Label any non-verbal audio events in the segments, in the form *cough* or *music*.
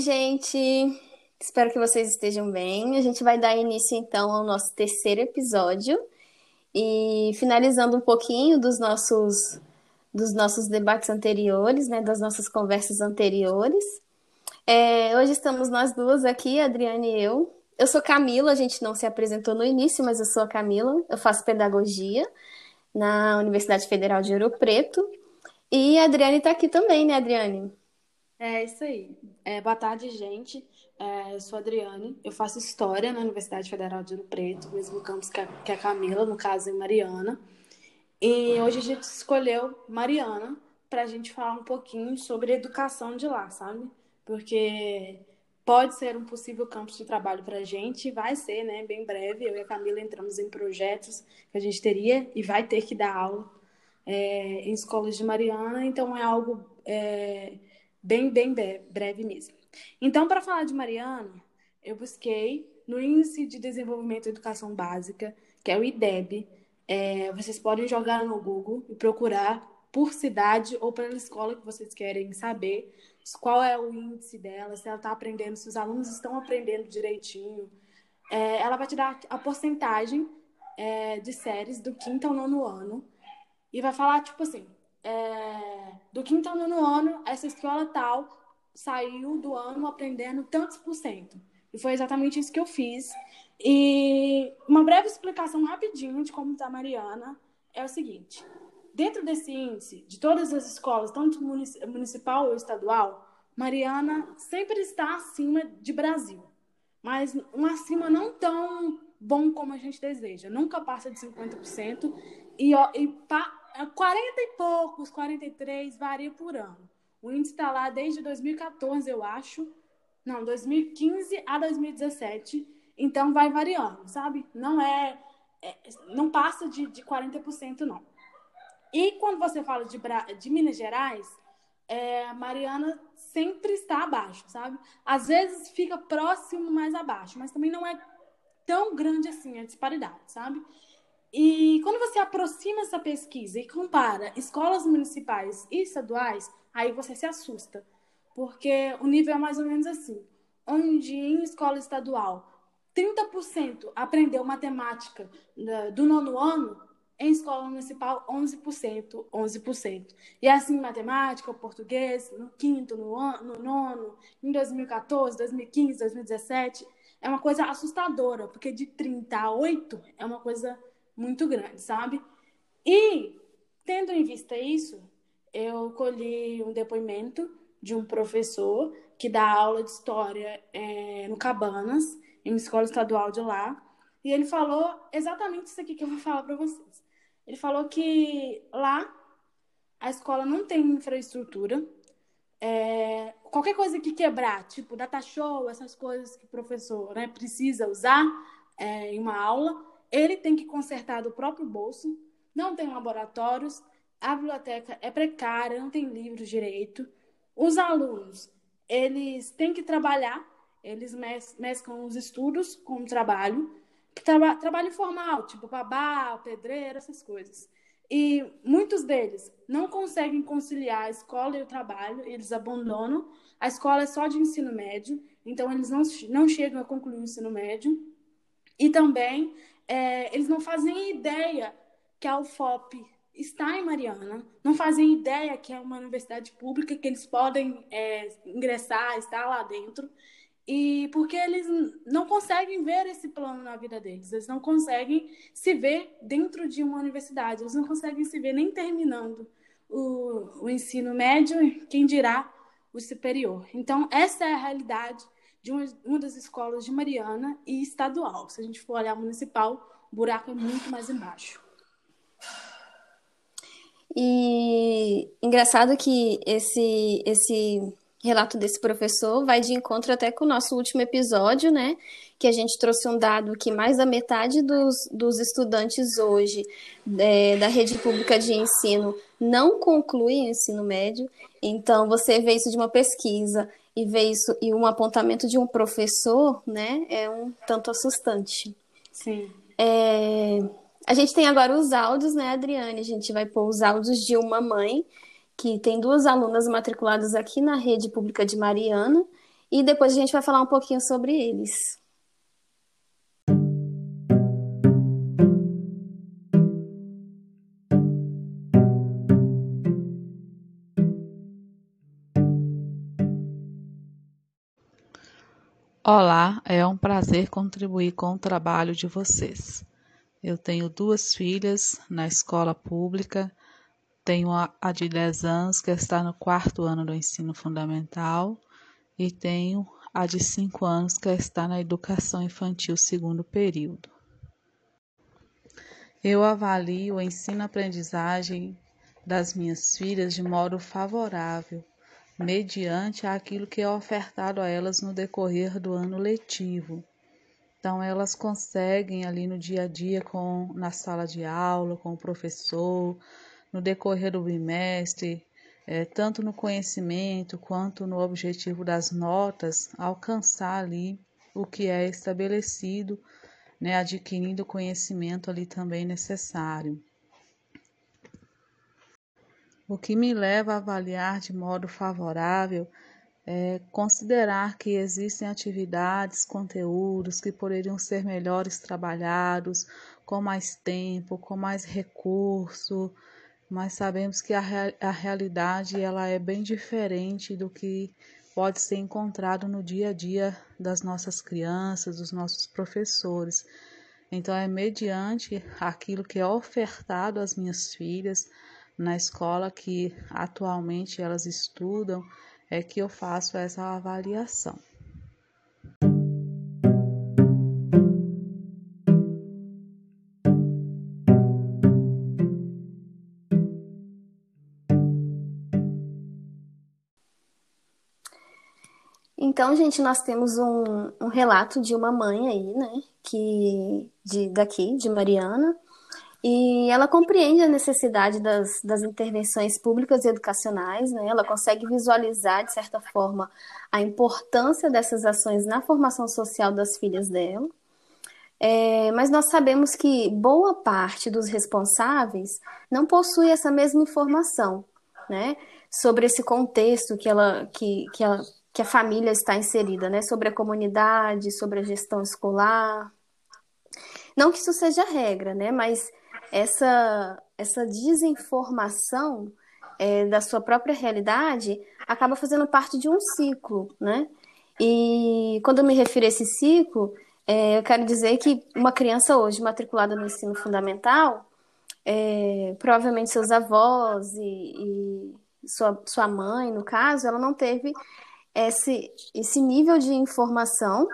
gente! Espero que vocês estejam bem. A gente vai dar início então ao nosso terceiro episódio e finalizando um pouquinho dos nossos dos nossos debates anteriores, né, das nossas conversas anteriores. É, hoje estamos nós duas aqui, Adriane e eu. Eu sou Camila, a gente não se apresentou no início, mas eu sou a Camila. Eu faço pedagogia na Universidade Federal de Ouro Preto. E a Adriane está aqui também, né, Adriane? É isso aí. É, boa tarde, gente. É, eu sou a Adriane, eu faço História na Universidade Federal de Ouro Preto, mesmo campus que a, que a Camila, no caso em Mariana. E hoje a gente escolheu Mariana para a gente falar um pouquinho sobre educação de lá, sabe? Porque pode ser um possível campo de trabalho para a gente, vai ser, né, bem breve. Eu e a Camila entramos em projetos que a gente teria e vai ter que dar aula é, em escolas de Mariana, então é algo é, bem, bem breve mesmo. Então, para falar de Mariana, eu busquei no Índice de Desenvolvimento da Educação Básica, que é o IDEB. É, vocês podem jogar no Google e procurar por cidade ou pela escola que vocês querem saber qual é o índice dela, se ela está aprendendo, se os alunos estão aprendendo direitinho. É, ela vai te dar a porcentagem é, de séries do quinto ao nono ano e vai falar, tipo assim, é, do quinto ao nono ano, essa escola tal saiu do ano aprendendo tantos por cento. E foi exatamente isso que eu fiz. E uma breve explicação rapidinho de como está a Mariana é o seguinte. Dentro desse índice, de todas as escolas, tanto municipal ou estadual, Mariana sempre está acima de Brasil. Mas um acima não tão bom como a gente deseja. Nunca passa de 50%. E, ó, e pa, 40 é e poucos, 43, varia por ano. O índice está lá desde 2014, eu acho. Não, 2015 a 2017. Então vai variando, sabe? Não é. é não passa de, de 40%, não. E quando você fala de, de Minas Gerais, é, Mariana sempre está abaixo, sabe? Às vezes fica próximo mais abaixo, mas também não é tão grande assim a disparidade, sabe? E quando você aproxima essa pesquisa e compara escolas municipais e estaduais, aí você se assusta. Porque o nível é mais ou menos assim. Onde em escola estadual 30% aprendeu matemática do nono ano, em escola municipal 11%, 11%. E assim, matemática, português, no quinto, no, no nono, em 2014, 2015, 2017, é uma coisa assustadora, porque de 30 a 8 é uma coisa muito grande, sabe? E, tendo em vista isso, eu colhi um depoimento de um professor que dá aula de história é, no Cabanas, em uma escola estadual de lá, e ele falou exatamente isso aqui que eu vou falar para vocês. Ele falou que lá a escola não tem infraestrutura, é, qualquer coisa que quebrar, tipo data show, essas coisas que o professor né, precisa usar é, em uma aula, ele tem que consertar do próprio bolso, não tem laboratórios, a biblioteca é precária, não tem livros direito. Os alunos, eles têm que trabalhar, eles mesclam os estudos com o trabalho, traba trabalho informal, tipo babá, pedreiro, essas coisas. E muitos deles não conseguem conciliar a escola e o trabalho, eles abandonam. A escola é só de ensino médio, então eles não, não chegam a concluir o ensino médio. E também é, eles não fazem ideia que a UFOP está em Mariana, não fazem ideia que é uma universidade pública, que eles podem é, ingressar, estar lá dentro. E porque eles não conseguem ver esse plano na vida deles, eles não conseguem se ver dentro de uma universidade, eles não conseguem se ver nem terminando o, o ensino médio, quem dirá o superior. Então, essa é a realidade de uma, uma das escolas de Mariana e estadual. Se a gente for olhar municipal, o buraco é muito mais embaixo. E engraçado que esse esse relato desse professor vai de encontro até com o nosso último episódio, né? Que a gente trouxe um dado que mais da metade dos, dos estudantes hoje é, da rede pública de ensino não concluem o ensino médio. Então, você vê isso de uma pesquisa e ver isso e um apontamento de um professor, né, é um tanto assustante. Sim. É, a gente tem agora os áudios, né, Adriane? A gente vai pôr os áudios de uma mãe que tem duas alunas matriculadas aqui na rede pública de Mariana e depois a gente vai falar um pouquinho sobre eles. Olá, é um prazer contribuir com o trabalho de vocês. Eu tenho duas filhas na escola pública, tenho a de 10 anos que está no quarto ano do ensino fundamental e tenho a de 5 anos que está na educação infantil segundo período. Eu avalio o ensino-aprendizagem das minhas filhas de modo favorável mediante aquilo que é ofertado a elas no decorrer do ano letivo. Então elas conseguem ali no dia a dia com na sala de aula, com o professor, no decorrer do bimestre, é, tanto no conhecimento quanto no objetivo das notas, alcançar ali o que é estabelecido, né, adquirindo o conhecimento ali também necessário. O que me leva a avaliar de modo favorável é considerar que existem atividades, conteúdos que poderiam ser melhores trabalhados, com mais tempo, com mais recurso, mas sabemos que a, a realidade ela é bem diferente do que pode ser encontrado no dia a dia das nossas crianças, dos nossos professores. Então, é mediante aquilo que é ofertado às minhas filhas, na escola que atualmente elas estudam é que eu faço essa avaliação. Então, gente, nós temos um, um relato de uma mãe aí, né, que de, daqui, de Mariana, e ela compreende a necessidade das, das intervenções públicas e educacionais, né? ela consegue visualizar, de certa forma, a importância dessas ações na formação social das filhas dela. É, mas nós sabemos que boa parte dos responsáveis não possui essa mesma informação né? sobre esse contexto que, ela, que, que, ela, que a família está inserida, né? sobre a comunidade, sobre a gestão escolar. Não que isso seja regra, né? mas essa, essa desinformação é, da sua própria realidade acaba fazendo parte de um ciclo, né? E quando eu me refiro a esse ciclo, é, eu quero dizer que uma criança hoje matriculada no ensino fundamental, é, provavelmente seus avós e, e sua, sua mãe, no caso, ela não teve esse, esse nível de informação,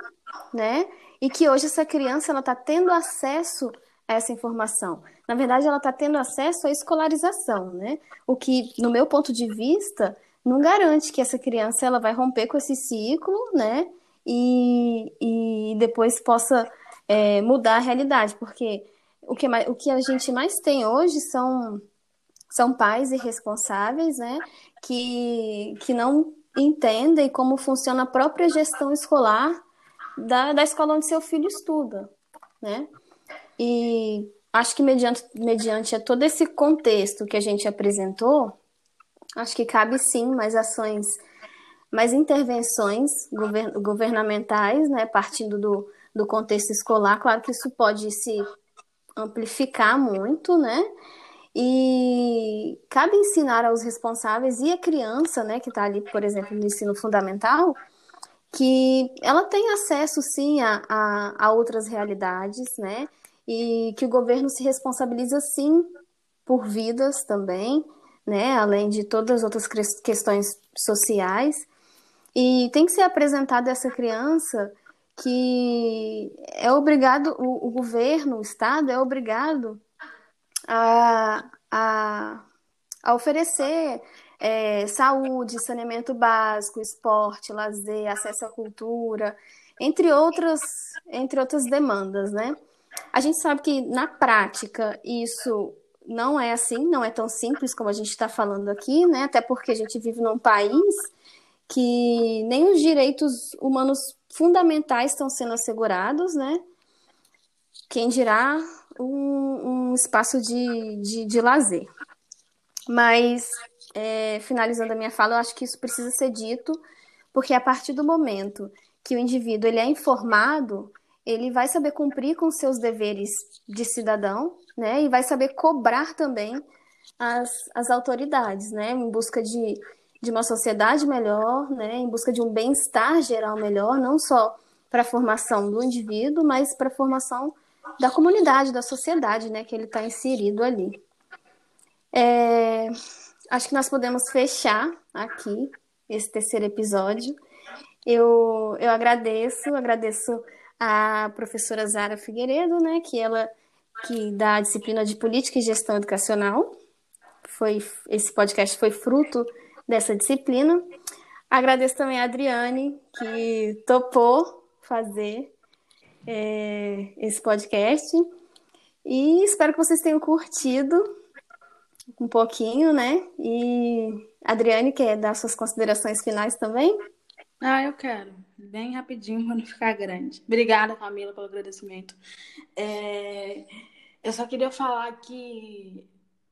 né? E que hoje essa criança ela está tendo acesso a essa informação na verdade, ela está tendo acesso à escolarização, né? O que, no meu ponto de vista, não garante que essa criança ela vai romper com esse ciclo, né? E, e depois possa é, mudar a realidade, porque o que, o que a gente mais tem hoje são, são pais irresponsáveis, né? Que, que não entendem como funciona a própria gestão escolar da, da escola onde seu filho estuda, né? E acho que mediante, mediante todo esse contexto que a gente apresentou, acho que cabe sim mais ações, mais intervenções govern, governamentais, né, partindo do, do contexto escolar. Claro que isso pode se amplificar muito, né? E cabe ensinar aos responsáveis e a criança, né, que está ali, por exemplo, no ensino fundamental, que ela tem acesso sim a, a, a outras realidades, né? E que o governo se responsabiliza sim por vidas também, né, além de todas as outras questões sociais. E tem que ser apresentado a essa criança que é obrigado, o, o governo, o Estado é obrigado a, a, a oferecer é, saúde, saneamento básico, esporte, lazer, acesso à cultura, entre outras, entre outras demandas, né? A gente sabe que na prática isso não é assim, não é tão simples como a gente está falando aqui, né? Até porque a gente vive num país que nem os direitos humanos fundamentais estão sendo assegurados, né? Quem dirá um, um espaço de, de, de, lazer. Mas, é, finalizando a minha fala, eu acho que isso precisa ser dito, porque a partir do momento que o indivíduo ele é informado, ele vai saber cumprir com seus deveres de cidadão, né? E vai saber cobrar também as, as autoridades, né? Em busca de, de uma sociedade melhor, né? Em busca de um bem-estar geral melhor, não só para a formação do indivíduo, mas para a formação da comunidade, da sociedade, né? Que ele está inserido ali. É, acho que nós podemos fechar aqui esse terceiro episódio. Eu, eu agradeço, agradeço a professora Zara Figueiredo, né, que ela que dá a disciplina de política e gestão educacional. Foi esse podcast foi fruto dessa disciplina. Agradeço também a Adriane que topou fazer é, esse podcast e espero que vocês tenham curtido um pouquinho, né? E Adriane quer dar suas considerações finais também? Ah, eu quero. Bem rapidinho *laughs* para não ficar grande. Obrigada, Camila, pelo agradecimento. É, eu só queria falar que,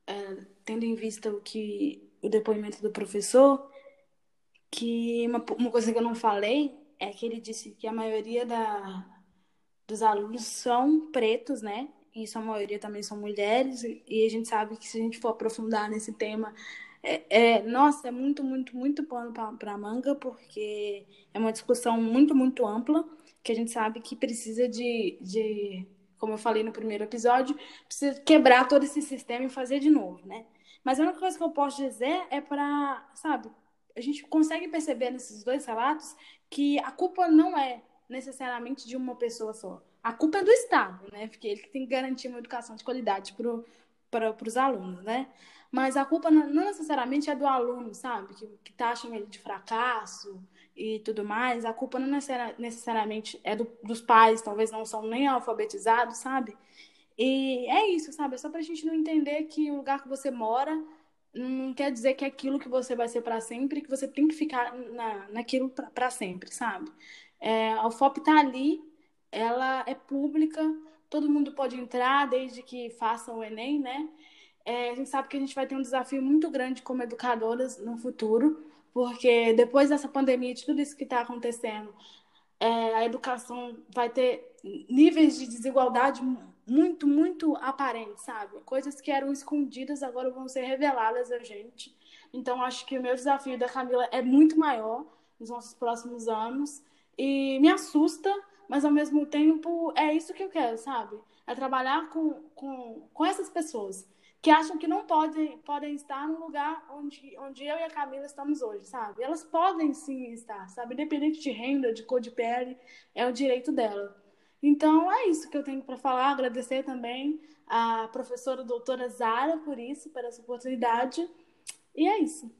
é, tendo em vista o que o depoimento do professor, que uma, uma coisa que eu não falei é que ele disse que a maioria da, dos alunos são pretos, né? E a maioria também são mulheres, e a gente sabe que se a gente for aprofundar nesse tema, é, é, nossa, é muito, muito, muito pano para manga, porque é uma discussão muito, muito ampla, que a gente sabe que precisa de, de, como eu falei no primeiro episódio, precisa quebrar todo esse sistema e fazer de novo, né? Mas a única coisa que eu posso dizer é para, sabe, a gente consegue perceber nesses dois relatos que a culpa não é necessariamente de uma pessoa só. A culpa é do Estado, né? Porque ele tem que garantir uma educação de qualidade para os alunos, né? Mas a culpa não necessariamente é do aluno, sabe? Que, que taxam ele de fracasso e tudo mais. A culpa não necessariamente é do, dos pais, talvez não são nem alfabetizados, sabe? E é isso, sabe? É só pra gente não entender que o lugar que você mora não quer dizer que é aquilo que você vai ser para sempre, que você tem que ficar na, naquilo para sempre, sabe? É, a UFOP tá ali, ela é pública, todo mundo pode entrar desde que façam o Enem, né? É, a gente sabe que a gente vai ter um desafio muito grande como educadoras no futuro, porque depois dessa pandemia, de tudo isso que está acontecendo, é, a educação vai ter níveis de desigualdade muito, muito aparentes, sabe? Coisas que eram escondidas agora vão ser reveladas a gente. Então, acho que o meu desafio da Camila é muito maior nos nossos próximos anos e me assusta, mas ao mesmo tempo é isso que eu quero, sabe? É trabalhar com, com, com essas pessoas que acham que não podem, podem estar no lugar onde, onde eu e a Camila estamos hoje, sabe? Elas podem sim estar, sabe? Independente de renda, de cor de pele, é o direito dela. Então, é isso que eu tenho para falar. Agradecer também a professora doutora Zara por isso, por essa oportunidade. E é isso.